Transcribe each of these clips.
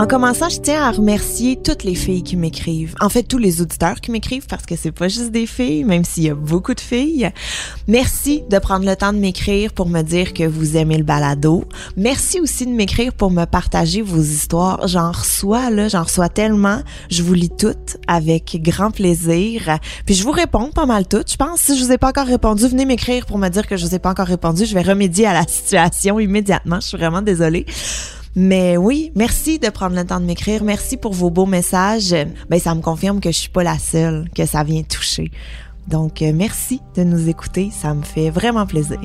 En commençant, je tiens à remercier toutes les filles qui m'écrivent. En fait, tous les auditeurs qui m'écrivent parce que c'est pas juste des filles, même s'il y a beaucoup de filles. Merci de prendre le temps de m'écrire pour me dire que vous aimez le balado. Merci aussi de m'écrire pour me partager vos histoires. J'en reçois, là, j'en reçois tellement. Je vous lis toutes avec grand plaisir. Puis je vous réponds pas mal toutes. Je pense, si je vous ai pas encore répondu, venez m'écrire pour me dire que je vous ai pas encore répondu. Je vais remédier à la situation immédiatement. Je suis vraiment désolée. Mais oui, merci de prendre le temps de m'écrire. Merci pour vos beaux messages. Ben, ça me confirme que je suis pas la seule que ça vient toucher. Donc, euh, merci de nous écouter. Ça me fait vraiment plaisir.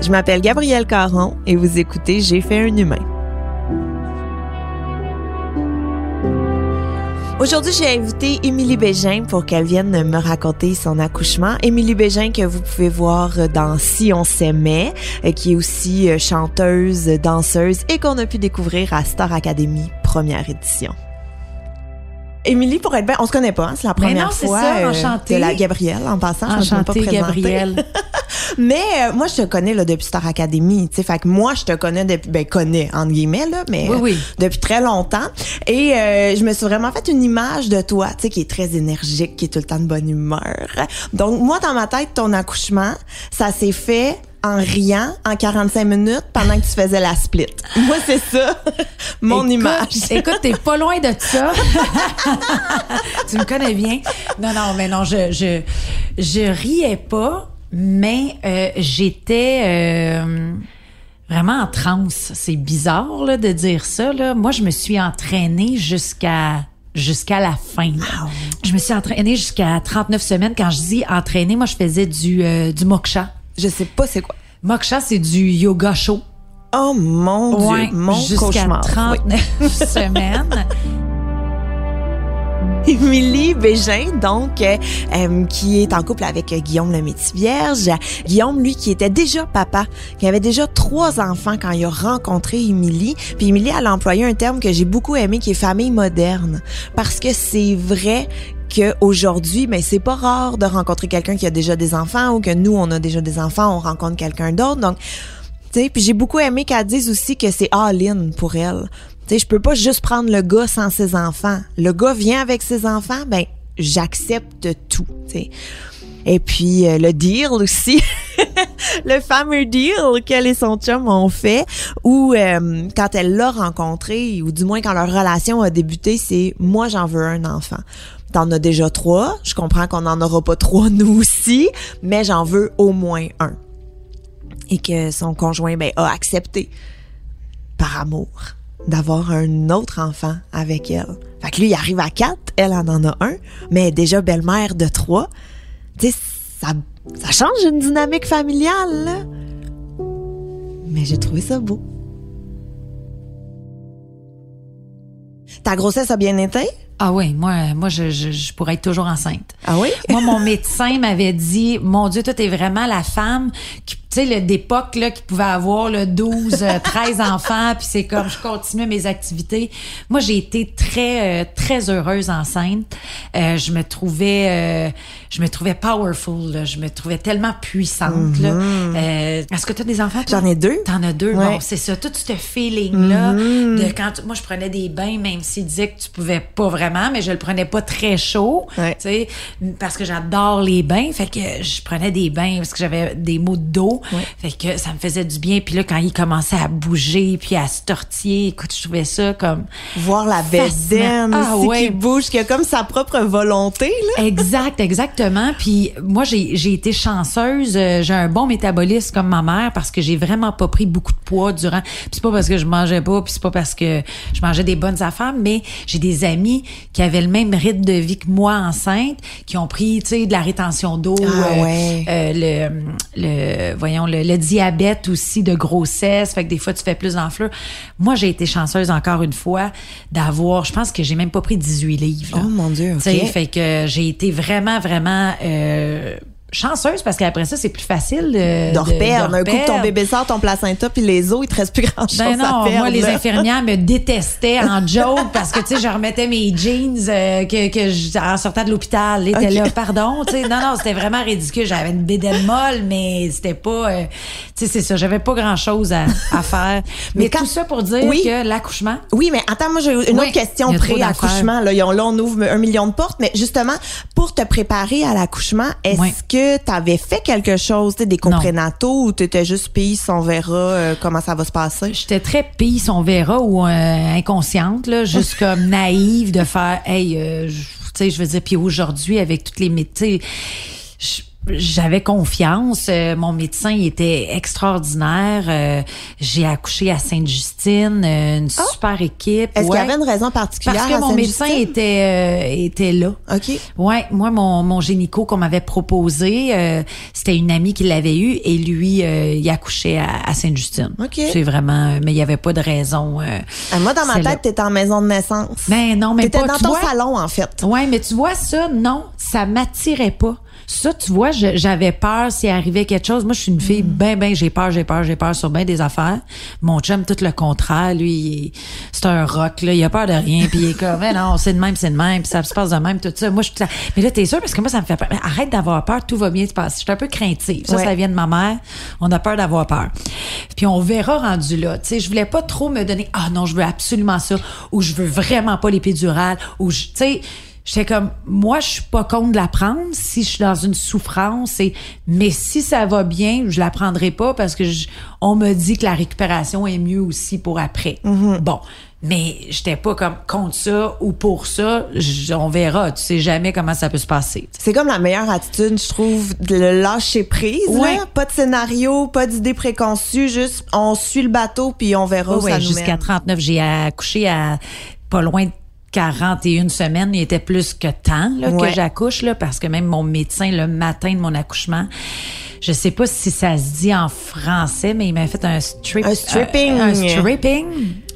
Je m'appelle Gabrielle Caron et vous écoutez J'ai fait un humain. Aujourd'hui, j'ai invité Émilie Bégin pour qu'elle vienne me raconter son accouchement. Émilie Bégin que vous pouvez voir dans Si on s'aimait, euh, qui est aussi euh, chanteuse, danseuse et qu'on a pu découvrir à Star Academy première édition. Émilie, pour être bien, on se connaît pas, hein, c'est la première non, c'est fois ça, euh, de la Gabrielle en passant. je me pas Enchantée, présentée. Gabrielle. Mais euh, moi, je te connais là, depuis Star Academy. Tu sais, fait que moi, je te connais depuis, ben connais entre guillemets là, mais Oui, oui. euh, depuis très longtemps. Et euh, je me suis vraiment fait une image de toi, tu sais, qui est très énergique, qui est tout le temps de bonne humeur. Donc moi, dans ma tête, ton accouchement, ça s'est fait en riant en 45 minutes pendant que tu faisais la split. Moi, c'est ça, mon Écoute, image. Écoute, t'es pas loin de ça. tu me connais bien. Non, non, mais non, je, je, je riais pas, mais euh, j'étais euh, vraiment en transe. C'est bizarre là, de dire ça. Là. Moi, je me suis entraînée jusqu'à jusqu'à la fin. là. Je me suis entraînée jusqu'à 39 semaines. Quand je dis entraînée, moi, je faisais du, euh, du moksha. Je sais pas c'est quoi. Moksha, c'est du yoga chaud. Oh mon Ouais, dieu, mon jusqu'à cauchemar. Oui. 39 semaines. Émilie Bégin, donc, euh, euh, qui est en couple avec euh, Guillaume le Métis-Vierge. Guillaume, lui, qui était déjà papa, qui avait déjà trois enfants quand il a rencontré Émilie. Puis Émilie, elle a employé un terme que j'ai beaucoup aimé, qui est famille moderne. Parce que c'est vrai qu'aujourd'hui, mais c'est pas rare de rencontrer quelqu'un qui a déjà des enfants ou que nous, on a déjà des enfants, on rencontre quelqu'un d'autre. Donc, tu sais, puis j'ai beaucoup aimé qu'elle dise aussi que c'est all-in pour elle. Tu sais, je peux pas juste prendre le gars sans ses enfants. Le gars vient avec ses enfants, ben j'accepte tout, tu sais. Et puis euh, le deal aussi, le fameux deal qu'elle et son chum ont fait, où euh, quand elle l'a rencontré, ou du moins quand leur relation a débuté, c'est moi j'en veux un enfant. T'en as déjà trois, je comprends qu'on n'en aura pas trois nous aussi, mais j'en veux au moins un et que son conjoint ben, a accepté par amour d'avoir un autre enfant avec elle. Fait que lui, il arrive à quatre, elle en en a un, mais déjà belle-mère de trois. Tu sais, ça, ça change une dynamique familiale, là. Mais j'ai trouvé ça beau. Ta grossesse a bien été? Ah oui, moi, moi je, je, je pourrais être toujours enceinte. Ah oui? Moi, mon médecin m'avait dit, mon Dieu, toi, t'es vraiment la femme qui, tu sais, le- d'époque, là, qui pouvait avoir, le 12, euh, 13 enfants, puis c'est comme, je continuais mes activités. Moi, j'ai été très, euh, très heureuse enceinte. Euh, je me trouvais, euh, je me trouvais powerful, là. Je me trouvais tellement puissante, là. Euh, Est-ce que tu as des enfants? J'en ai deux. T'en as deux, Ouais. bon, c'est ça, tout ce feeling-là de quand tu- moi je prenais des bains, même s'il disait que tu pouvais pas vraiment, mais je le prenais pas très chaud, Ouais. tu sais, parce que j'adore les bains, fait que je prenais des bains parce que j'avais des maux de dos. Fait que ça me faisait du bien. Puis là, quand il commençait à bouger puis à se tortiller, écoute, je trouvais ça comme Voir la bédaine Ah aussi ouais. qui bouge, qui a comme sa propre volonté, là. Exact, exactement. Puis moi, j'ai j'ai été chanceuse. Euh, J'ai un bon métabolisme comme ma mère parce que j'ai vraiment pas pris beaucoup de poids durant. Puis c'est pas parce que je mangeais pas, puis c'est pas parce que je mangeais des bonnes affaires, mais j'ai des amis qui avaient le même rythme de vie que moi enceinte, qui ont pris, tu sais, de la rétention d'eau, Ah euh, ouais. euh, le, le, voyons, le, le diabète aussi de grossesse. Fait que des fois, tu fais plus d'enflure. Moi, j'ai été chanceuse encore une fois d'avoir, je pense que j'ai même pas pris 18 livres. là. Oh, mon Dieu, Tu sais, ok. fait que j'ai été vraiment, vraiment euh, chanceuse parce qu'après ça, c'est plus facile de, De reperdre. de Un coup que ton bébé sort, ton placenta, puis les os, il te reste plus grand-chose Ben non, à perdre. moi, les infirmières me détestaient en joke parce que, tu sais, je remettais mes jeans euh, que, que je, en sortant de l'hôpital. Ils étaient là, pardon, tu sais. Non, non, c'était vraiment ridicule. J'avais une bédaine molle, mais c'était pas... euh, tu sais, c'est ça. J'avais pas grand-chose à, à faire. Mais, Mais quand- tout ça pour dire Oui. que l'accouchement... Oui, mais attends, moi, j'ai une Oui, autre question pré-accouchement. Là, là, on ouvre un million de portes, mais justement, pour te préparer à l'accouchement, est-ce Oui. que tu avais fait quelque chose, des comprénataux, ou tu étais juste pays, on verra euh, comment ça va se passer? J'étais très pisse, on verra, ou euh, inconsciente, là, juste comme naïve de faire, hey, euh, je- tu sais, je veux dire, puis aujourd'hui, avec toutes les métiers, j'avais confiance. Euh, mon médecin il était extraordinaire. Euh, J'ai accouché à Sainte-Justine, euh, une super équipe. Est-ce qu'il y avait une raison particulière Parce que à mon médecin était euh, était là. OK. Ouais, moi mon mon gynéco qu'on m'avait proposé, euh, c'était une amie qui l'avait eu et lui euh, il accouchait à, à Sainte-Justine. OK. C'est vraiment mais il y avait pas de raison euh, Ah, moi, dans ma tête, t'étais en maison de naissance. Mais non, mais T'étais pas dans ton vois? salon, en fait. Ouais, mais tu vois ça, non, ça m'attirait pas. Ça, tu vois, j'avais peur s'il arrivait quelque chose. Moi, je suis une fille, ben, ben, j'ai peur, j'ai peur, j'ai peur sur ben des affaires. Mon chum, tout le contraire, lui, il est- c'est un rock, là, il a peur de rien, puis il est comme, mais non, c'est de même, c'est de même, puis ça se passe de même, tout ça. Moi, je suis mais là, t'es sûr, parce que moi, ça me fait peur. Arrête d'avoir peur, tout va bien se passer. Je suis un peu craintive. Ça, Ouais. ça vient de ma mère. On a peur d'avoir peur. Puis on verra rendu là. Tu sais, je voulais pas trop me donner, ah non, je veux absolument ça, ou je veux vraiment pas l'épidurale, ou je, tu sais, J'étais comme, moi, je suis pas contre de la prendre si je suis dans une souffrance. Et, mais si ça va bien, je la prendrai pas parce que je- on me dit que la récupération est mieux aussi pour après. Bon. Mais j'étais pas comme contre ça ou pour ça. On verra. Tu sais jamais comment ça peut se passer. C'est comme la meilleure attitude, je trouve, de le lâcher prise. Ouais. Là. Pas de scénario, pas d'idée préconçue, juste on suit le bateau puis on verra où Ouais, ça nous jusqu'à mène. 39. J'ai accouché à pas loin de 41 semaines. Il était plus que temps là, Ouais. que j'accouche, là, parce que même mon médecin, le matin de mon accouchement, je sais pas si ça se dit en français, mais il m'avait fait un strip. Un stripping. euh, un stripping.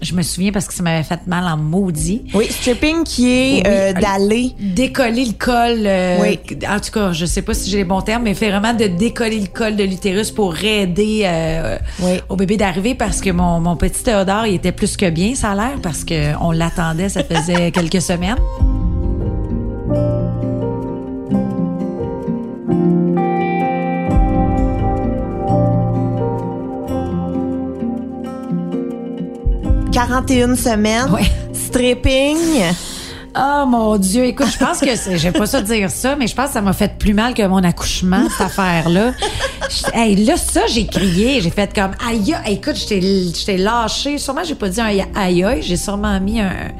Je me souviens parce que ça m'avait fait mal en maudit. Oui, stripping qui est Oui, euh, d'aller. Décoller le col. euh, Oui. En tout cas, je sais pas si j'ai les bons termes, mais fait vraiment de décoller le col de l'utérus pour aider euh, Oui. au bébé d'arriver parce que mon, mon petit Théodore, il était plus que bien, ça a l'air, parce que on l'attendait, ça faisait quelques semaines. « 41 semaines, Ouais. stripping. Oh mon Dieu, écoute, je pense que c'est, j'aime pas ça dire ça, mais je pense que ça m'a fait plus mal que mon accouchement, cette affaire-là. Hey, là, ça, j'ai crié, j'ai fait comme, aïe, écoute, je t'ai, lâché. Sûrement, j'ai pas dit un aïe, j'ai sûrement mis un,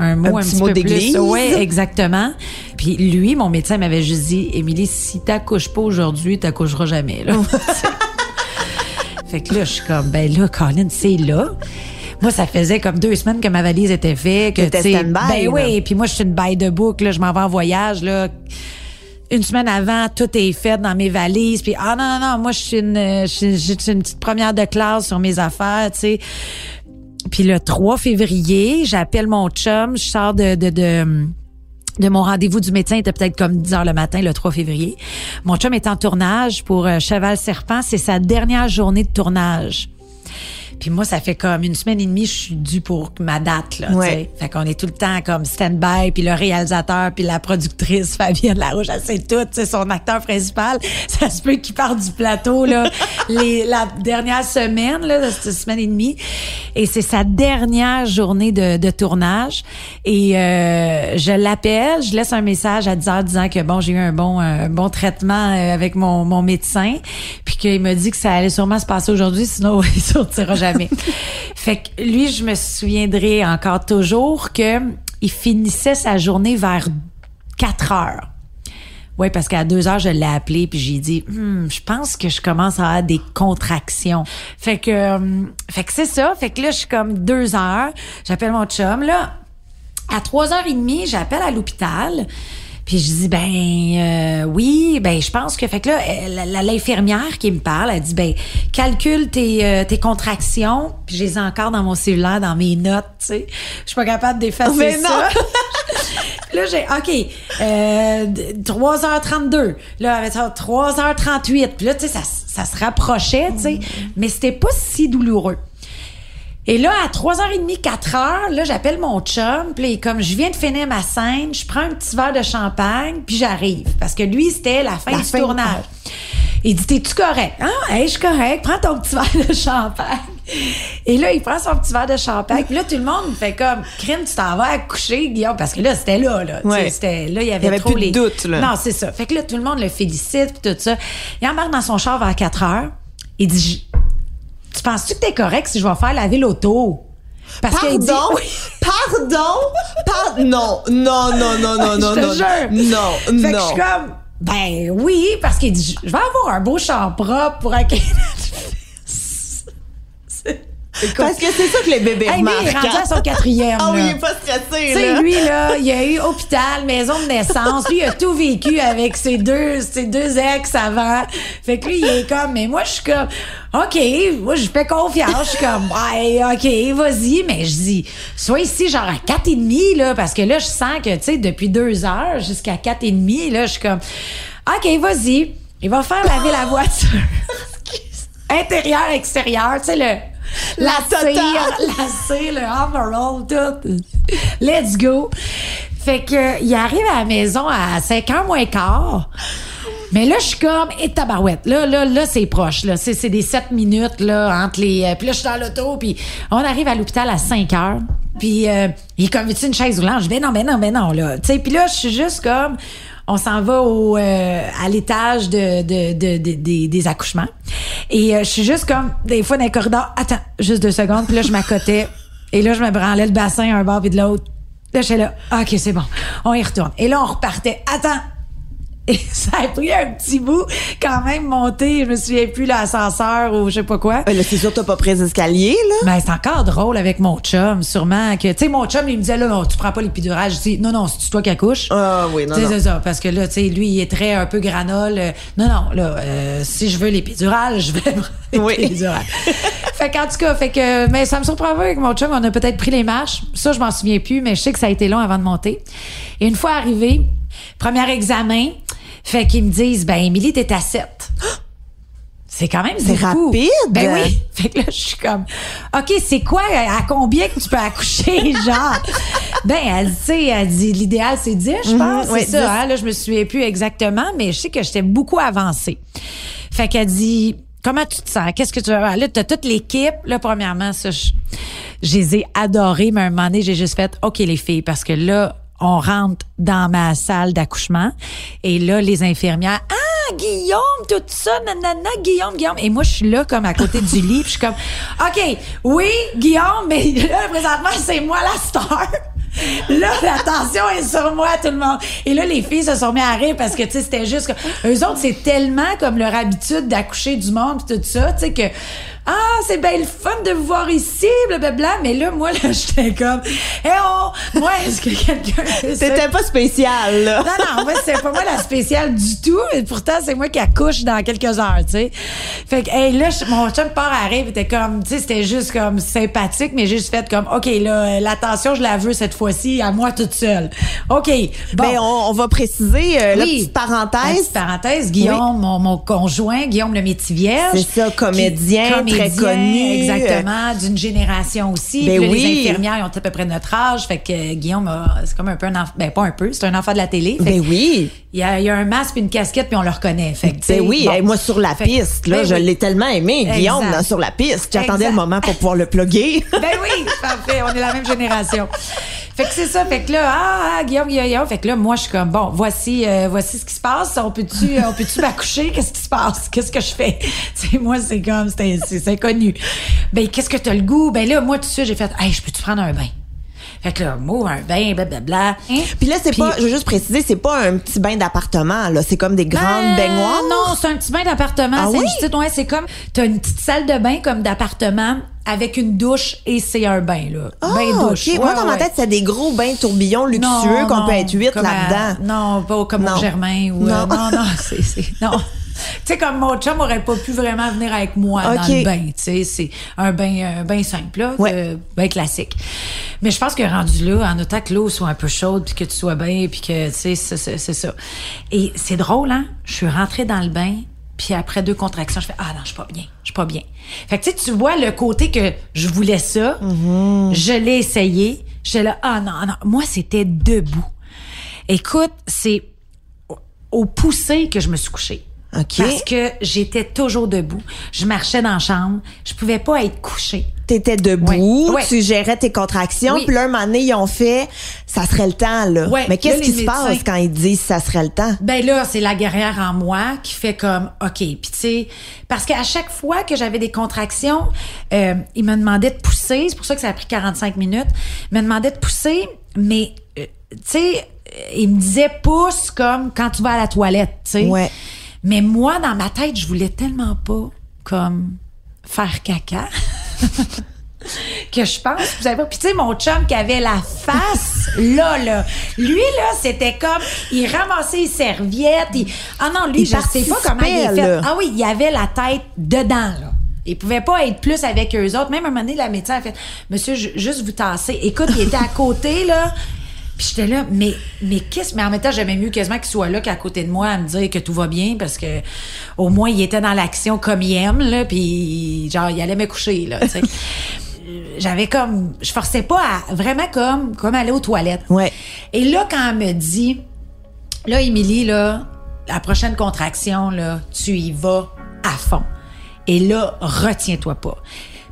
un mot un, petit petit mot peu plus. Oui, exactement. Puis lui, mon médecin m'avait juste dit, Émilie, si t'accouches pas aujourd'hui, t'accoucheras jamais, là. Fait que là, je suis comme, ben là, Colin, c'est là. Moi, ça faisait comme deux semaines que ma valise était faite. Que, tu sais, Ben oui, puis moi, je suis une baille de boucle. Là, je m'en vais en voyage. Là. Une semaine avant, tout est fait dans mes valises. Puis, ah non, non, non, moi, je suis une, je suis- je suis une petite première de classe sur mes affaires, tu sais. Puis le 3 février, j'appelle mon chum, je sors de... de, de de mon rendez-vous du médecin, il était peut-être comme 10 heures le matin, le 3 février. Mon chum est en tournage pour euh, Cheval Serpent. C'est sa dernière journée de tournage. Puis moi, ça fait comme une semaine et demie, je suis due pour ma date, là, Ouais. Fait qu'on est tout le temps comme stand-by, puis le réalisateur, puis la productrice, Fabienne Larouche, elle sait tout, c'est son acteur principal. Ça se peut qu'il parte du plateau, là, les, la dernière semaine, là, cette semaine et demie. Et c'est sa dernière journée de, de tournage. Et euh, je l'appelle, je laisse un message à 10 heures disant que bon, j'ai eu un bon, un bon traitement euh, avec mon, mon médecin, puis qu'il m'a dit que ça allait sûrement se passer aujourd'hui, sinon il sortira jamais. Fait que lui, je me souviendrai encore toujours que il finissait sa journée vers 4 heures. Oui, parce qu'à deux heures, je l'ai appelé puis j'ai dit, Hmm, je pense que je commence à avoir des contractions. Fait que, euh, fait que c'est ça. Fait que là, je suis comme deux heures. J'appelle mon chum. Là, à trois heures et demie, j'appelle à l'hôpital. Puis je dis ben euh, oui, ben je pense que fait que là l'infirmière qui me parle, elle dit ben calcule tes euh, tes contractions, puis je les ai encore dans mon cellulaire dans mes notes, tu sais. Je suis pas capable d'effacer ça. Là, j'ai, OK, euh, 3h32. Là, avec ça, 3h38. Puis là, tu sais, ça, ça se rapprochait, tu sais. Mais c'était pas si douloureux. Et là, à 3h30, 4h, là, j'appelle mon chum. Puis comme, je viens de finir ma scène, je prends un petit verre de champagne, puis j'arrive. Parce que lui, c'était la fin La du fin. tournage. Il dit, t'es-tu correct? Ah, hey, je suis correct. Prends ton petit verre de champagne. Et là, il prend son petit verre de champagne. Puis là, tout le monde fait comme, crime, tu t'en vas à coucher, Guillaume? Parce que là, c'était là, là. Tu sais. C'était, là, il y avait, Il y avait trop plus de les... doute, là. Non, c'est ça. Fait que là, tout le monde le félicite, puis tout ça. Il embarque dans son char vers 4 heures. Il dit, tu penses-tu que t'es correct si je vais faire laver l'auto? Parce Pardon? dit, oui. Pardon? Par- non, non, non, non, non, non, je te non. jure. Non, Fait que je non. suis comme, ben oui, parce qu'il dit, je vais avoir un beau char propre pour accueillir Parce que c'est ça que les bébés Hey, lui, il est remarquent. rendu à hein. son quatrième. Ah oui, là. il est pas stressé, Tu sais, lui, là, il a eu hôpital, maison de naissance. Lui, il a tout vécu avec ses deux, ses deux ex avant. Fait que lui, il est comme, mais moi, je suis comme, OK, moi, je fais confiance. Je suis comme, ouais, OK, vas-y. Mais je dis, sois ici, genre, à quatre et demi, là, parce que là, je sens que, tu sais, depuis deux heures jusqu'à quatre et demi, là, je suis comme, OK, vas-y. Il va faire laver la voiture. Intérieur, extérieur, tu sais, le, la, cire, la cire, le overall, tout. Let's go. Fait que, il arrive à la maison à 5 heures moins quart. Mais là, je suis comme, et tabarouette. Là, là, là, c'est proche, là. C'est, c'est des 7 minutes, là, entre les. euh, puis là, je suis dans l'auto, puis on arrive à l'hôpital à 5 heures. Puis, euh, il est comme, veux-tu une chaise roulante? Je dis, ben non, ben non, ben non, là. Tu sais, puis là, je suis juste comme, on s'en va au, euh, à l'étage de, de, de- de- des- des accouchements. Et euh, je suis juste comme, des fois, dans les corridors, attends, juste deux secondes. Puis là, je m'accotais. Et là, je me branlais le bassin un bord puis de l'autre. Là, j'étais là, OK, c'est bon, on y retourne. Et là, on repartait. Attends, et ça a pris un petit bout quand même monter, je me souviens plus l'ascenseur ou je sais pas quoi. Là, c'est sûr que t'as pas pris les escaliers, là? Ben, c'est encore drôle avec mon chum, sûrement que, tu sais, mon chum, il me disait, là, non, tu prends pas l'épidurale. Je dis, non, non, c'est toi qui accouches. Ah oui, non, non. c'est ça, parce que là, tu sais, lui, il est très un peu granole. Euh, Non, non, là, euh, si je veux l'épidurale, je vais prendre Oui. l'épidurale. fait qu'en tout cas, fait que, mais ça me surprend pas avec mon chum, on a peut-être pris les marches. Ça, je m'en souviens plus, mais je sais que ça a été long avant de monter. Et une fois arrivé, premier examen, fait qu'ils me disent, ben, Émilie, t'es à 7. C'est quand même C'est rapide. Ben oui. Fait que là, je suis comme, OK, c'est quoi, à combien que tu peux accoucher, genre? ben, elle dit, tu sais, elle dit, l'idéal, c'est 10, je pense. Mhm, ouais, c'est ça, 10. hein? Là, je me souviens plus exactement, mais je sais que j'étais beaucoup avancée. Fait qu'elle dit, comment tu te sens? Qu'est-ce que tu veux? Là, t'as toute l'équipe. Là, premièrement, ça, je, je les ai adorés, mais à un moment donné, j'ai juste fait, OK, les filles, parce que là, on rentre dans ma salle d'accouchement et là, les infirmières, ah, Guillaume, tout ça, nanana, Guillaume, Guillaume. Et moi, je suis là, comme à côté du lit, je suis comme, OK, oui, Guillaume, mais là, présentement, c'est moi la star. Là, l'attention est sur moi, tout le monde. Et là, les filles se sont mis à rire parce que, tu sais, c'était juste que, eux autres, c'est tellement comme leur habitude d'accoucher du monde pis tout ça, tu sais, que, ah, c'est bien le fun de vous voir ici, blablabla. Mais là, moi, là, j'étais comme, eh oh, moi, est-ce que quelqu'un. C'était pas spécial, là. Non, non, moi, c'est pas moi la spéciale du tout. Et pourtant, c'est moi qui accouche dans quelques heures, tu sais. Fait que, hey, là, mon chum part à rire, était comme, tu sais, c'était juste comme sympathique, mais j'ai juste fait comme, OK, là, l'attention, je la veux cette fois-ci à moi toute seule. OK. Bon. Ben, on, on va préciser euh, la petite La parenthèse. petite parenthèse, Guillaume, mon, mon conjoint, Guillaume le Métivier. C'est ça, comédien, très connu. Exactement, d'une génération aussi. Ben Puis là, oui. Les infirmières, ils ont à peu près notre âge. Fait que euh, Guillaume, c'est comme un peu un enfant. Ben, pas un peu, c'est un enfant de la télé. Fait Ben oui. il y, a, il y a un masque puis une casquette, puis on le reconnaît. Fait que, Ben oui, bon. hey, moi sur la Fait piste, là, ben je oui. l'ai tellement aimé, Guillaume, dans sur la piste. J'attendais le moment pour pouvoir le plugger. Ben oui, parfait, on est la même génération. Fait que c'est ça, fait que là, ah, ah, Guillaume, Guillaume, fait que là, moi, je suis comme, bon, voici, euh, voici ce qui se passe. On peut-tu, on peut-tu m'accoucher? Qu'est-ce qui se passe? Qu'est-ce que je fais? Tu sais, moi, c'est comme, c'est, c'est, c'est inconnu. Ben, qu'est-ce que t'as le goût? Ben là, moi, tout de suite, j'ai fait, hey, je peux-tu prendre un bain? Fait que là, mot, un bain, blablabla. Hein? Puis là, c'est pas, je veux juste préciser, c'est pas un petit bain d'appartement, là. C'est comme des grandes Ben, baignoires. Non, c'est un petit bain d'appartement. Ah c'est oui? une petite- ouais, c'est comme t'as une petite salle de bain comme d'appartement avec une douche et c'est un bain là. Ah, bain douche. OK. Moi, Ouais, dans ma tête, c'est des gros bains tourbillons luxueux qu'on peut être huit là-dedans. non, pas comme Non. au Germain ou euh, Non. non non, c'est c'est non. Tu sais comme mon chum aurait pas pu vraiment venir avec moi dans le bain, tu sais, c'est un bain un bain simple là, Ouais. euh, bain classique. Mais je pense que rendu là en autant que l'eau soit un peu chaude puis que tu sois bien puis que tu sais c'est ça. Et c'est drôle hein, je suis rentrée dans le bain puis après deux contractions, je fais ah non, je suis pas bien, je suis pas bien. Fait que tu sais tu vois le côté que je voulais ça, je l'ai essayé, j'étais là ah non non, moi c'était debout. Écoute, c'est au- au poussé que je me suis couchée. Parce que j'étais toujours debout. Je marchais dans la chambre. Je pouvais pas être couchée. T'étais debout, Ouais, tu gérais tes contractions, Oui. puis là, un moment donné, ils ont fait « ça serait le temps », là. Ouais, Mais qu'est-ce qui se passe quand ils disent « ça serait le temps? Ben là, c'est la guerrière en moi qui fait comme OK. Puis tu sais, parce qu'à chaque fois que j'avais des contractions, euh, il me demandait de pousser. C'est pour ça que ça a pris 45 minutes. Il me demandait de pousser, mais euh, tu sais, euh, il me disait pousse comme quand tu vas à la toilette, tu sais. Ouais. Mais moi, dans ma tête, je voulais tellement pas comme faire caca. que je pense, vous savez pas. Puis tu sais, mon chum qui avait la face là, là, lui là, c'était comme, il ramassait les serviettes. Il, ah non, lui, Il je sais pas comment il est fait. là. Ah oui, il avait la tête dedans là. Il pouvait pas être plus avec eux autres. Même à un moment donné, la médecin a fait, Monsieur, ju- juste vous tasser. Écoute, il était à côté là. Puis j'étais là, mais, mais qu'est-ce, mais en même temps, j'aimais mieux quasiment qu'il soit là qu'à côté de moi à me dire que tout va bien parce que au moins il était dans l'action comme il aime, là, puis genre, il allait me coucher, là, J'avais comme, je forçais pas à vraiment comme, comme aller aux toilettes. Ouais. Et là, quand elle me dit, là, Émilie, là, la prochaine contraction, là, tu y vas à fond. Et là, retiens-toi pas.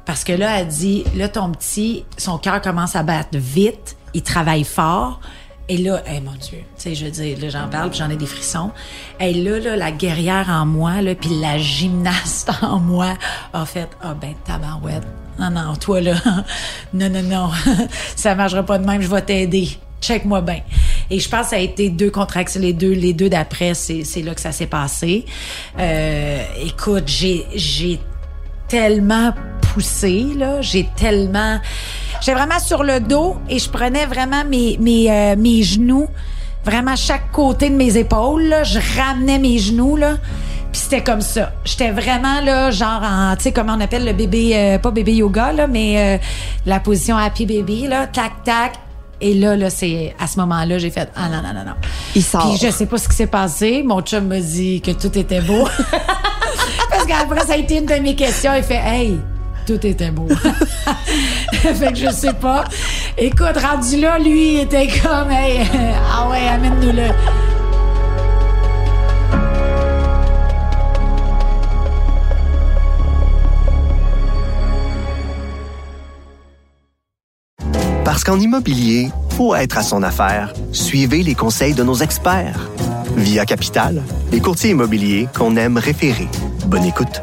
Parce que là, elle dit, là, ton petit, son cœur commence à battre vite, il travaille fort. Et là, eh mon Dieu, tu sais, je dire, là, j'en parle, j'en ai des frissons. Et là, là, la guerrière en moi, là, puis la gymnaste en moi a fait, ah ben, tabarouette. Non, non, toi, là, non, non, non, ça marchera pas de même, je vais t'aider. Check-moi bien. Et je pense que ça a été deux contractions, les deux, les deux d'après, c'est, c'est là que ça s'est passé. Euh, écoute, j'ai, j'ai tellement poussé, là. J'ai tellement... J'étais vraiment sur le dos et je prenais vraiment mes, mes, euh, mes genoux, vraiment chaque côté de mes épaules, là. Je ramenais mes genoux, là. Puis c'était comme ça. J'étais vraiment, là, genre en... Tu sais, comment on appelle le bébé... euh, pas bébé yoga, là, mais euh, la position happy baby, là. Tac, tac. Et là, là, c'est... À ce moment-là, j'ai fait... Ah non, non, non, non. Il sort. Puis je sais pas ce qui s'est passé. Mon chum me dit que tout était beau. Parce qu'après, ça a été une de mes questions. Il fait Hey, tout était beau. fait que je sais pas. Écoute, rendu là, lui, il était comme Hey, ah ouais, amène-nous-le. Parce qu'en immobilier, pour être à son affaire, suivez les conseils de nos experts. Via Capital, les courtiers immobiliers qu'on aime référer. Bonne écoute.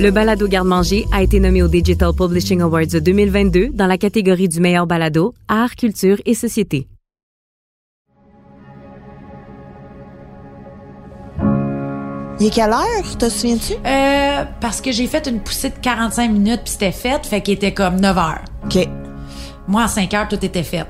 Le balado Garde-manger a été nommé au Digital Publishing Awards de 2022 dans la catégorie du meilleur balado, art, culture et société. Il est quelle heure, te souviens-tu? Euh, parce que j'ai fait une poussée de 45 minutes puis c'était fait, fait qu'il était comme 9 heures. OK. Moi, à 5 heures, tout était fait.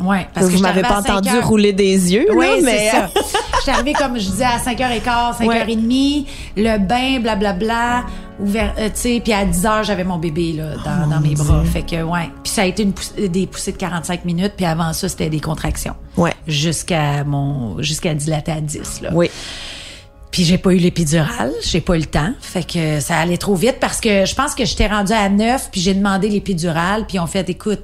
Ouais, parce que Vous j'étais m'avez pas à 5 entendu rouler des yeux, Oui, c'est mais... ça. J'étais arrivée comme je disais à 5h15, 5h30, le bain, blablabla, ouvert, euh, tu sais, puis à 10h, j'avais mon bébé là, dans, dans mes bras. Fait que, ouais. Puis ça a été une pouss- des poussées de 45 minutes, puis avant ça, c'était des contractions. Ouais. Jusqu'à mon, jusqu'à dilater à 10, là. Oui. Puis j'ai pas eu l'épidurale, j'ai pas eu le temps. Fait que ça allait trop vite parce que je pense que j'étais rendue à 9 puis j'ai demandé l'épidurale puis on fait écoute,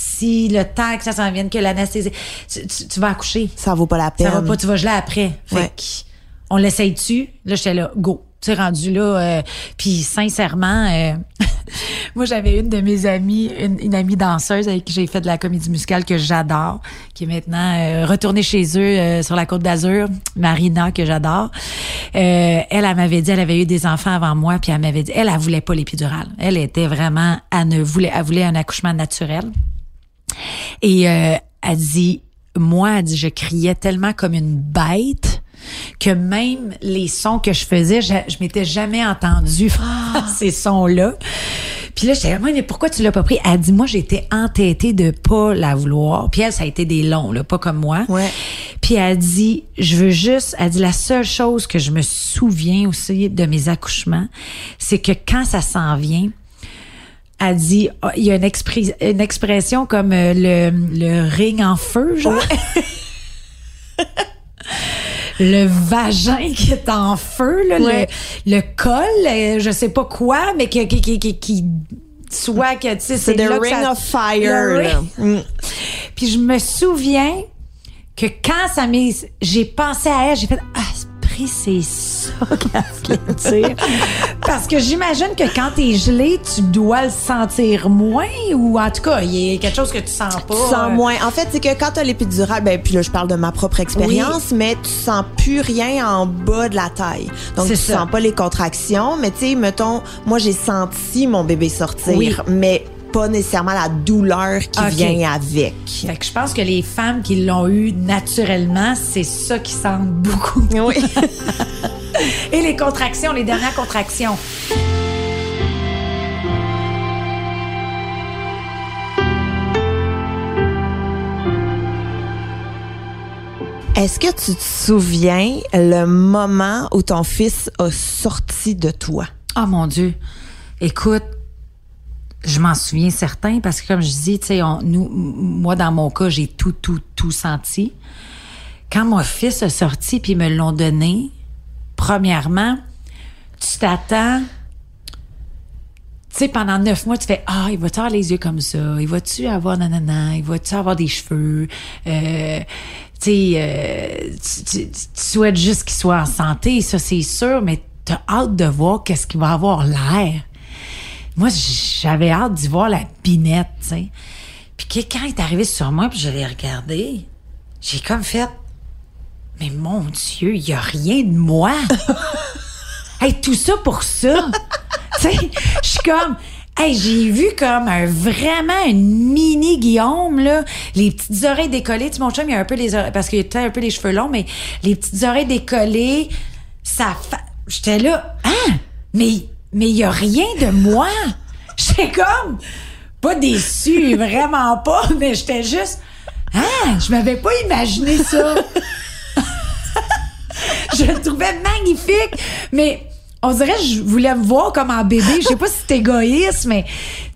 si le temps que ça s'en vienne que l'anesthésie tu, tu- tu vas accoucher. Ça vaut pas la peine. Ça va pas, tu vas geler après. Fait Ouais. on l'essaye dessus. Là j'étais là go. Tu sais rendu là euh, puis sincèrement euh, moi j'avais une de mes amies, une, une amie danseuse avec qui j'ai fait de la comédie musicale que j'adore, qui est maintenant euh, retournée chez eux euh, sur la côte d'Azur, Marina que j'adore. Euh, elle, elle m'avait dit, elle avait eu des enfants avant moi, puis elle m'avait dit, elle, elle voulait pas l'épidurale. Elle était vraiment, elle ne voulait, elle voulait un accouchement naturel. Et euh, elle dit, moi, elle dit, je criais tellement comme une bête que même les sons que je faisais, je, je m'étais jamais entendue faire ces sons-là. Puis là, j'étais mais pourquoi tu l'as pas pris? Elle dit, moi, j'étais entêtée de pas la vouloir. Puis elle, ça a été des longs, là, pas comme moi. Ouais. Puis elle dit, je veux juste, elle dit, la seule chose que je me souviens aussi de mes accouchements, c'est que quand ça s'en vient, elle dit, ah, il y a une, expri- une expression comme euh, le, le ring en feu, genre. le vagin qui est en feu, là, Ouais. le, le col, euh, je sais pas quoi, mais qui, qui, qui, qui, qui- soit que, tu sais, C'est c'est the là que ring ça- of fire. Le. Mm. Puis je me souviens que quand ça m'est, j'ai pensé à elle, j'ai fait, ah, c'est ça qu'elle voulait dire. Parce que j'imagine que quand t'es gelé, tu dois le sentir moins, ou en tout cas, il y a quelque chose que tu sens pas. Tu sens euh, moins. En fait, c'est que quand t'as l'épidurale, ben puis là je parle de ma propre expérience, mais tu sens plus rien en bas de la taille. Donc tu ça. sens pas les contractions, mais tu sais, mettons, moi j'ai senti mon bébé sortir, Oui. mais pas nécessairement la douleur qui vient avec. Fait que je pense que les femmes qui l'ont eu naturellement, c'est ça qui sentent beaucoup. Oui. Et les contractions, les dernières contractions. Est-ce que tu te souviens le moment où ton fils a sorti de toi? Oh mon Dieu. Écoute, je m'en souviens certain parce que comme je dis, tu sais, nous, moi dans mon cas, j'ai tout, tout, tout senti. Quand mon fils a sorti puis me l'ont donné, premièrement, tu t'attends. Tu sais, pendant neuf mois, tu fais Ah, il va-tu les yeux comme ça? Il va-tu avoir nanana? Il va-tu avoir des cheveux? Euh, euh, tu, tu- tu souhaites juste qu'il soit en santé, ça c'est sûr, mais t'as hâte de voir qu'est-ce qu'il va avoir l'air. Moi, j'avais hâte d'y voir la binette, tu sais. Puis que quand il est arrivé sur moi, puis je l'ai regardé, j'ai comme fait Mais mon Dieu, il y a rien de moi. hey, tout ça pour ça. tu sais, je suis comme Hey, j'ai vu comme un vraiment une mini Guillaume là, les petites oreilles décollées, tu sais, mon chum il a un peu les oreilles parce qu'il a un peu les cheveux longs mais les petites oreilles décollées, ça fa... j'étais là, hein? Mais mais il y a rien de moi. J'étais comme pas déçue, vraiment pas, mais j'étais juste ah, je m'avais pas imaginé ça. je le trouvais magnifique, mais on dirait que je voulais me voir comme en bébé. Je sais pas si c'est égoïste, mais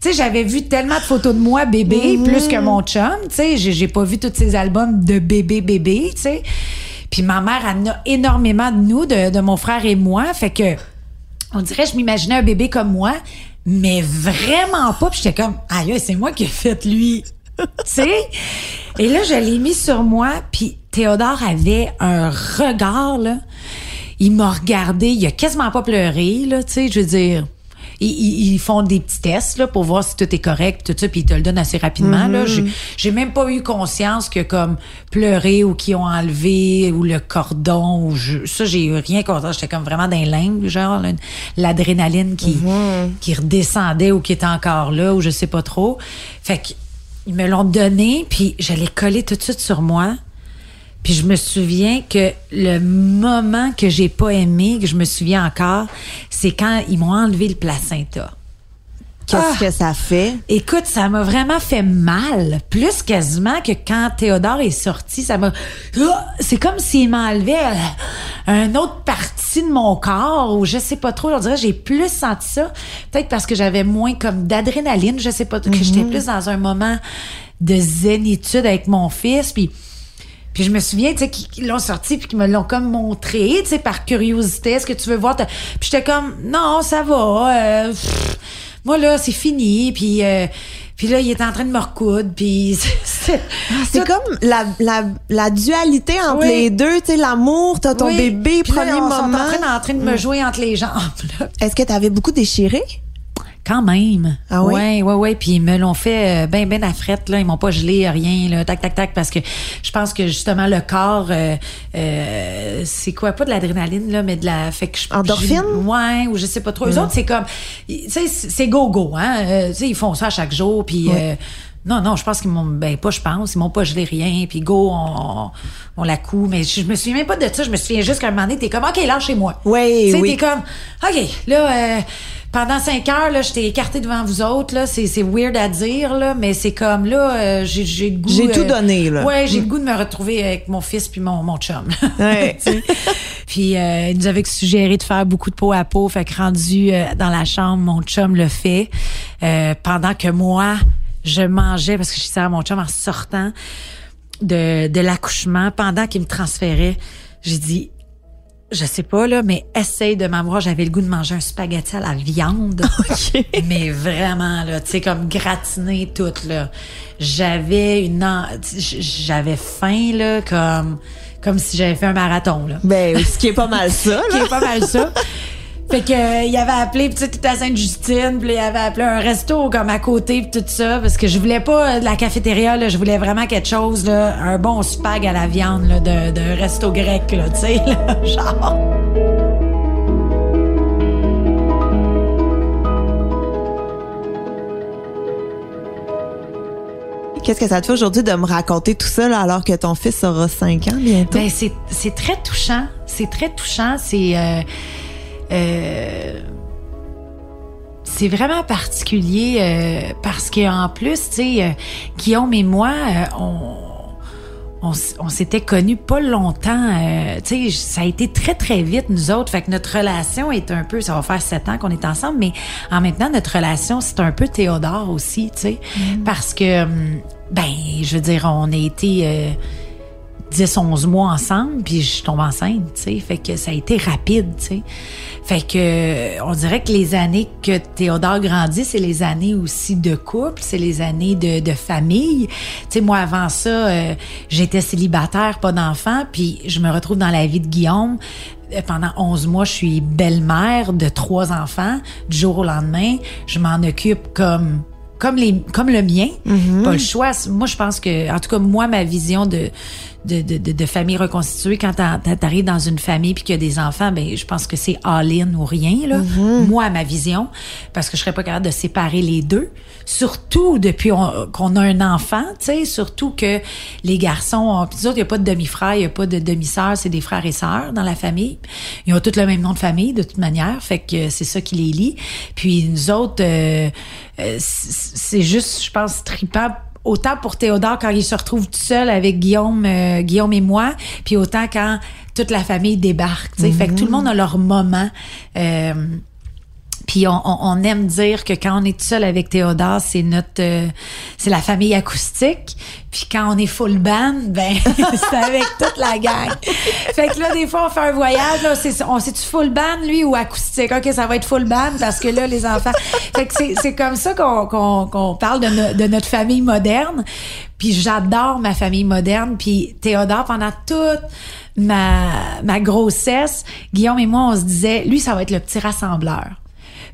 tu sais, j'avais vu tellement de photos de moi bébé, plus que mon chum. Tu sais, j'ai pas vu tous ces albums de bébé bébé. Tu sais, puis ma mère elle en a énormément de nous, de, de mon frère et moi, fait que on dirait je m'imaginais un bébé comme moi, mais vraiment pas. Puis j'étais comme, aïe, c'est moi qui ai fait lui. tu sais? Et là, je l'ai mis sur moi, puis Théodore avait un regard, là. il m'a regardé, il a quasiment pas pleuré, là, tu sais, je veux dire. Ils, font des petits tests là, pour voir si tout est correct, tout ça, puis ils te le donnent assez rapidement. là. J'ai- J'ai même pas eu conscience que comme pleurer ou qu'ils ont enlevé ou le cordon ou je, ça j'ai eu rien contre. J'étais comme vraiment dans lingue, genre l'adrénaline qui qui redescendait ou qui était encore là ou je sais pas trop. Fait que ils me l'ont donné puis je l'ai collé tout de suite sur moi. Puis je me souviens que le moment que j'ai pas aimé, que je me souviens encore, c'est quand ils m'ont enlevé le placenta. Qu'est-ce Ah! que ça fait? Écoute, ça m'a vraiment fait mal. Plus quasiment que quand Théodore est sorti, ça m'a. Ah! C'est comme s'il m'enlevait euh, une autre partie de mon corps ou je sais pas trop. On dirait j'ai plus senti ça. Peut-être parce que j'avais moins comme d'adrénaline. Je sais pas. Que j'étais plus dans un moment de zénitude avec mon fils. Puis. Puis je me souviens, tu sais, qu'ils l'ont sorti puis qu'ils me l'ont comme montré, tu sais, par curiosité. Est-ce que tu veux voir? ta- Puis j'étais comme, non, ça va. euh, pff, moi, là, c'est fini. Puis, euh, puis là, il était en train de me recoudre. Puis c'est tout- comme la, la, la dualité entre Oui. les deux, tu sais, l'amour, t'as ton Oui. bébé, Puis là, premier on sont moment. en train, en train de me jouer entre les jambes. là. Est-ce que t'avais beaucoup déchiré? Quand même. Ah oui? Ouais, ouais, ouais. Puis ils me l'ont fait euh, ben, ben à frette, là. Ils m'ont pas gelé, rien, là. Tac, tac, tac. Parce que je pense que justement, le corps, euh, euh, c'est quoi? Pas de l'adrénaline, là, mais de la. Fait que je- Endorphine? Ouais, ou je sais pas trop. Eux autres, c'est comme. Tu sais, c'est go-go, hein. Euh, tu sais, ils font ça à chaque jour. Puis. euh, non, non, je pense qu'ils m'ont, ben pas, je pense, ils m'ont pas gelé rien, puis go, on, on la coud, mais je, je me souviens même pas de ça, je me souviens juste qu'à un moment donné, t'es comme, ok, lâchez-moi. Oui, Tu sais, oui. t'es comme, OK, là, euh, pendant cinq heures, là, j'étais écartée devant vous autres, là. C'est, c'est weird à dire, là, mais c'est comme, là, euh, j'ai, j'ai le goût. J'ai tout euh, donné, là. Ouais, j'ai le goût de me retrouver avec mon fils puis mon, mon chum. Ouais. Puis, euh, il nous avait suggéré de faire beaucoup de peau à peau. Fait que rendu euh, dans la chambre, mon chum le fait. Euh, pendant que moi, je mangeais, parce que je disais à mon chum en sortant de, de l'accouchement, pendant qu'il me transférait, j'ai dit, je sais pas là, mais essaye de m'avoir. J'avais le goût de manger un spaghetti à la viande, mais vraiment là, tu sais comme gratiné tout là. J'avais une, j'avais faim là, comme comme si j'avais fait un marathon là. Ben, ce qui est pas mal ça, Qui là. est pas mal ça. Fait que euh, il avait appelé puis tu à Sainte-Justine, puis il avait appelé un resto comme à côté puis tout ça parce que je voulais pas euh, de la cafétéria là, je voulais vraiment quelque chose là, un bon spag à la viande là de, de resto grec là, tu sais là, genre. Qu'est-ce que ça te fait aujourd'hui de me raconter tout ça, là, alors que ton fils aura 5 ans bientôt? Ben c'est c'est très touchant, c'est très touchant, c'est euh, euh, c'est vraiment particulier euh, parce que en plus, tu sais, euh, Guillaume et moi, on on, s'était connus pas longtemps. euh, tu sais, ça a été très, très vite, nous autres. Fait que notre relation est un peu... Ça va faire sept ans qu'on est ensemble, mais en même temps, notre relation, c'est un peu Théodore aussi, tu sais. Parce que, hum, ben, je veux dire, on a été... euh, 10, 11 mois ensemble, puis je tombe enceinte, tu sais. Fait que ça a été rapide, tu sais. Fait que euh, on dirait que les années que Théodore grandit, c'est les années aussi de couple, c'est les années de, de famille. Tu sais, moi, avant ça, euh, j'étais célibataire, pas d'enfant, puis je me retrouve dans la vie de Guillaume. Euh, Pendant 11 mois, je suis belle-mère de trois enfants. Du jour au lendemain, je m'en occupe comme comme les comme le mien pas le choix moi je pense que en tout cas moi ma vision de de, de, de, de famille reconstituée quand t'arrives dans une famille puis qu'il y a des enfants ben je pense que c'est all-in ou rien là. Moi ma vision parce que je serais pas capable de séparer les deux. Surtout depuis on- qu'on a un enfant tu sais surtout que les garçons ont, puis nous autres il y a pas de demi-frère il y a pas de demi-sœur c'est des frères et sœurs dans la famille. Ils ont tous le même nom de famille de toute manière fait que c'est ça qui les lie. Puis nous autres euh, euh, c'est juste je pense tripant autant pour Théodore quand il se retrouve tout seul avec Guillaume euh, Guillaume et moi puis autant quand toute la famille débarque tu sais. Fait que tout le monde a leur moment euh, Puis on, aime dire que quand on est seul avec Théodore, c'est notre euh, c'est la famille acoustique. Puis quand on est full band, ben c'est avec toute la gang. Fait que là des fois on fait un voyage là, c'est on c'est tu full band lui ou acoustique? OK, ça va être full band parce que là les enfants Fait que c'est c'est comme ça qu'on qu'on qu'on parle de notre famille moderne. Puis j'adore ma famille moderne puis Théodore pendant toute ma ma grossesse, Guillaume et moi on se disait lui ça va être le petit rassembleur.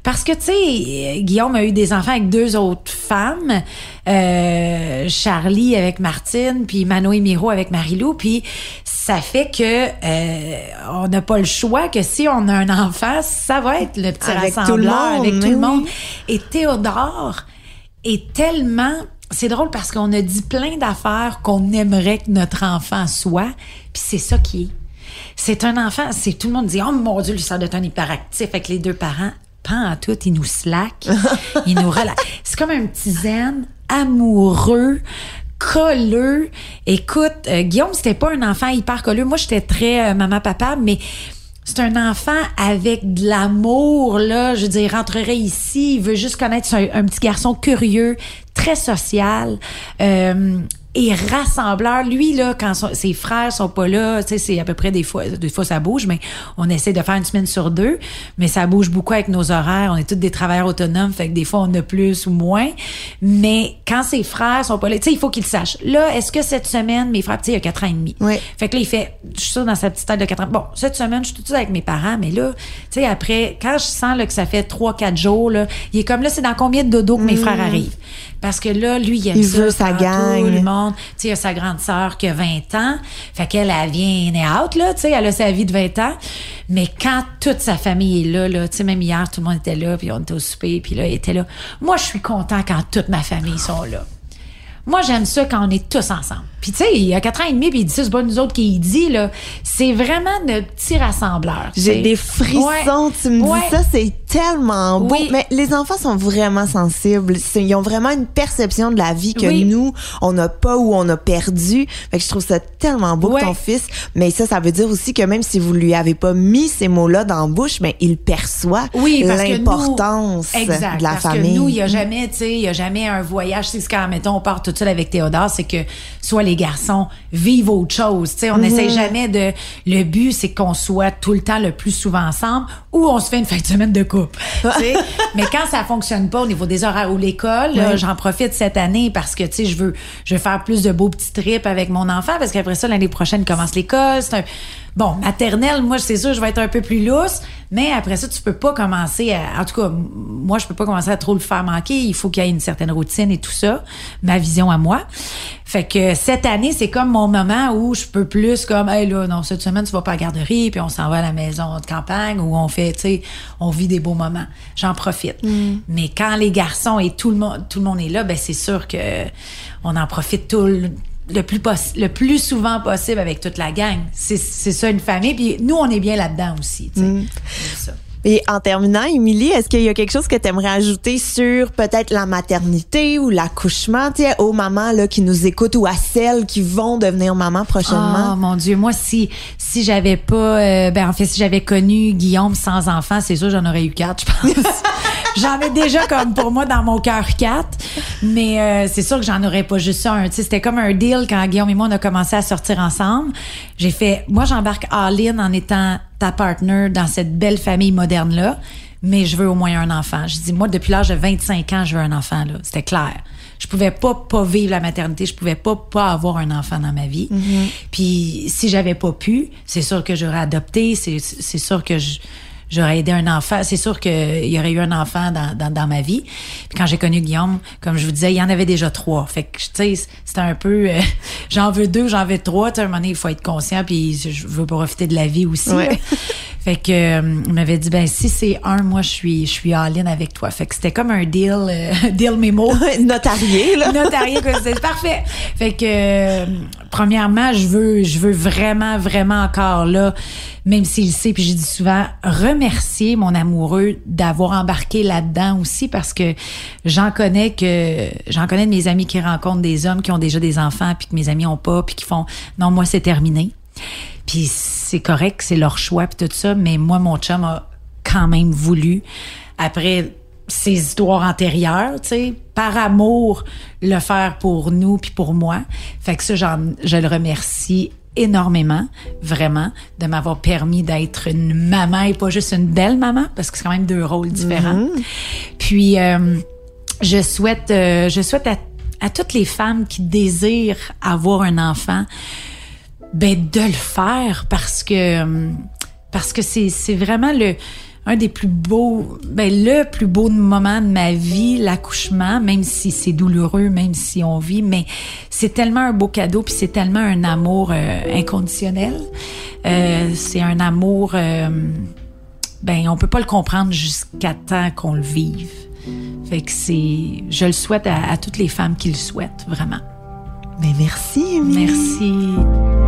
Parce que, tu sais, Guillaume a eu des enfants avec deux autres femmes, euh, Charlie avec Martine, puis Mano et Miro avec Marilou, puis ça fait que euh, on n'a pas le choix que si on a un enfant, ça va être le petit Avec tout le rassembleur monde, avec tout le monde. Et Théodore est tellement... C'est drôle parce qu'on a dit plein d'affaires qu'on aimerait que notre enfant soit, puis c'est ça qui est. C'est un enfant, c'est tout le monde dit oh mon dieu, ça doit être un hyperactif avec les deux parents. En tout, il nous slack, il nous relaxe. C'est comme un petit zen amoureux, colleux. Écoute, euh, Guillaume, c'était pas un enfant hyper colleux. Moi, j'étais très euh, maman papa, mais c'est un enfant avec de l'amour, là. Je veux dire, il rentrerait ici, il veut juste connaître un, un petit garçon curieux, très social. Euh, et rassembleur, lui là, quand son- ses frères sont pas là, tu sais, c'est à peu près des fois, des fois ça bouge, mais on essaie de faire une semaine sur deux, mais ça bouge beaucoup avec nos horaires. On est tous des travailleurs autonomes, fait que des fois on a plus ou moins. Mais quand ses frères sont pas là, tu sais, il faut qu'il sache. Là, est-ce que cette semaine, mes frères, tu sais, il a quatre ans et demi? Oui. Fait que là, il fait, je suis dans sa petite tête de 4 ans. Bon, cette semaine, je suis toute avec mes parents, mais là, tu sais, après, quand je sens là, que ça fait 3, 4 jours, là, il est comme là, c'est dans combien de dodo que mes frères arrivent? Parce que là, lui, il aime Il ça. veut sa gang. Tout le monde. Tu sais, il a sa grande sœur qui a 20 ans. Fait qu'elle, elle vient in out, là, tu sais, elle a sa vie de 20 ans. Mais quand toute sa famille est là, là, tu sais, même hier, tout le monde était là, puis on était au souper, puis là, il était là. Moi, je suis content quand toute ma famille sont là. Moi, j'aime ça quand on est tous ensemble. Puis, tu sais, il y a quatre ans et demi, puis il dit ça, c'est pas nous autres qui dit, là. C'est vraiment notre petit rassembleur. J'ai des frissons, Ouais. tu me Ouais. dis ça, c'est tellement beau. Oui. Mais les enfants sont vraiment sensibles. Ils ont vraiment une perception de la vie que Oui. nous, on n'a pas ou on a perdu. Fait que je trouve ça tellement beau que ton fils. Mais ça, ça veut dire aussi que même si vous lui avez pas mis ces mots-là dans la bouche, mais il perçoit l'importance de la parce famille. que nous, il y a jamais, tu sais, il y a jamais un voyage. C'est ce quand, mettons, on part tout seul avec Théodore, c'est que soit les garçons vivent autre chose. Tu sais, on n'essaie jamais de. Le but, c'est qu'on soit tout le temps le plus souvent ensemble, ou on se fait une fin de semaine de couple. Mais quand ça fonctionne pas au niveau des horaires ou l'école, j'en profite cette année parce que tu sais, je veux, je veux faire plus de beaux petits trips avec mon enfant parce qu'après ça, l'année prochaine, il commence l'école. C'est un Bon, maternelle, moi, c'est sûr, je vais être un peu plus lousse, mais après ça, tu peux pas commencer à, en tout cas, moi, je peux pas commencer à trop le faire manquer. Il faut qu'il y ait une certaine routine et tout ça. Ma vision à moi. Fait que cette année, c'est comme mon moment où je peux plus comme, hey, là, non, cette semaine, tu vas pas à la garderie, puis on s'en va à la maison de campagne où on fait, tu sais, on vit des beaux moments. J'en profite. Mais quand les garçons et tout le monde, tout le monde est là, ben, c'est sûr que on en profite tout le, le plus le plus souvent possible avec toute la gang. C'est ça une famille. Puis nous, on est bien là-dedans aussi. ça. Et en terminant, Émilie, est-ce qu'il y a quelque chose que tu aimerais ajouter sur peut-être la maternité ou l'accouchement, tu sais, aux mamans là, qui nous écoutent ou à celles qui vont devenir maman prochainement? Oh mon Dieu, moi si si j'avais pas, euh, ben en fait si j'avais connu Guillaume sans enfant, c'est sûr j'en aurais eu quatre, je pense. j'en ai déjà comme pour moi dans mon cœur quatre, mais euh, c'est sûr que j'en aurais pas juste un. C'était comme un deal quand Guillaume et moi on a commencé à sortir ensemble. J'ai fait, moi j'embarque all-in en étant ta partner dans cette belle famille moderne là. Mais je veux au moins un enfant. Je dis, moi, depuis l'âge de 25 ans, je veux un enfant, là. C'était clair. Je pouvais pas pas vivre la maternité, je pouvais pas pas avoir un enfant dans ma vie. Puis si j'avais pas pu, c'est sûr que j'aurais adopté, c'est c'est sûr que je J'aurais aidé un enfant. C'est sûr qu'il y aurait eu un enfant dans, dans, dans ma vie. Puis quand j'ai connu Guillaume, comme je vous disais, il y en avait déjà trois. Fait que, tu sais, c'était un peu... euh, j'en veux deux, j'en veux trois. Tu sais, à un moment donné, il faut être conscient. Puis je veux profiter de la vie aussi. Ouais. Fait que euh, il m'avait dit, ben si c'est un, moi, je suis je suis all-in avec toi. Fait que c'était comme un deal, euh, deal mémo. Notarié, là. Notarié, quoi, c'est parfait. Fait que euh, premièrement, je veux je veux vraiment vraiment encore là, même s'il sait puis j'ai dit souvent remercier mon amoureux d'avoir embarqué là-dedans aussi parce que j'en connais que j'en connais de mes amis qui rencontrent des hommes qui ont déjà des enfants puis que mes amis ont pas puis qui font non moi c'est terminé. Puis c'est correct, c'est leur choix puis tout ça, mais moi mon chum a quand même voulu après ses histoires antérieures, tu sais, par amour, le faire pour nous puis pour moi. Fait que ça, je le remercie énormément, vraiment, de m'avoir permis d'être une maman et pas juste une belle maman, parce que c'est quand même deux rôles différents. Mm-hmm. Puis, euh, je souhaite, euh, je souhaite à, à, toutes les femmes qui désirent avoir un enfant, ben de le faire parce que euh, parce que c'est c'est vraiment le un des plus beaux, ben le plus beau moment de ma vie, l'accouchement, même si c'est douloureux, même si on vit, mais c'est tellement un beau cadeau, puis c'est tellement un amour euh, inconditionnel. Euh, c'est un amour, euh, ben on peut pas le comprendre jusqu'à temps qu'on le vive. Fait que c'est, je le souhaite à, toutes les femmes qui le souhaitent vraiment. Mais ben, merci. Merci.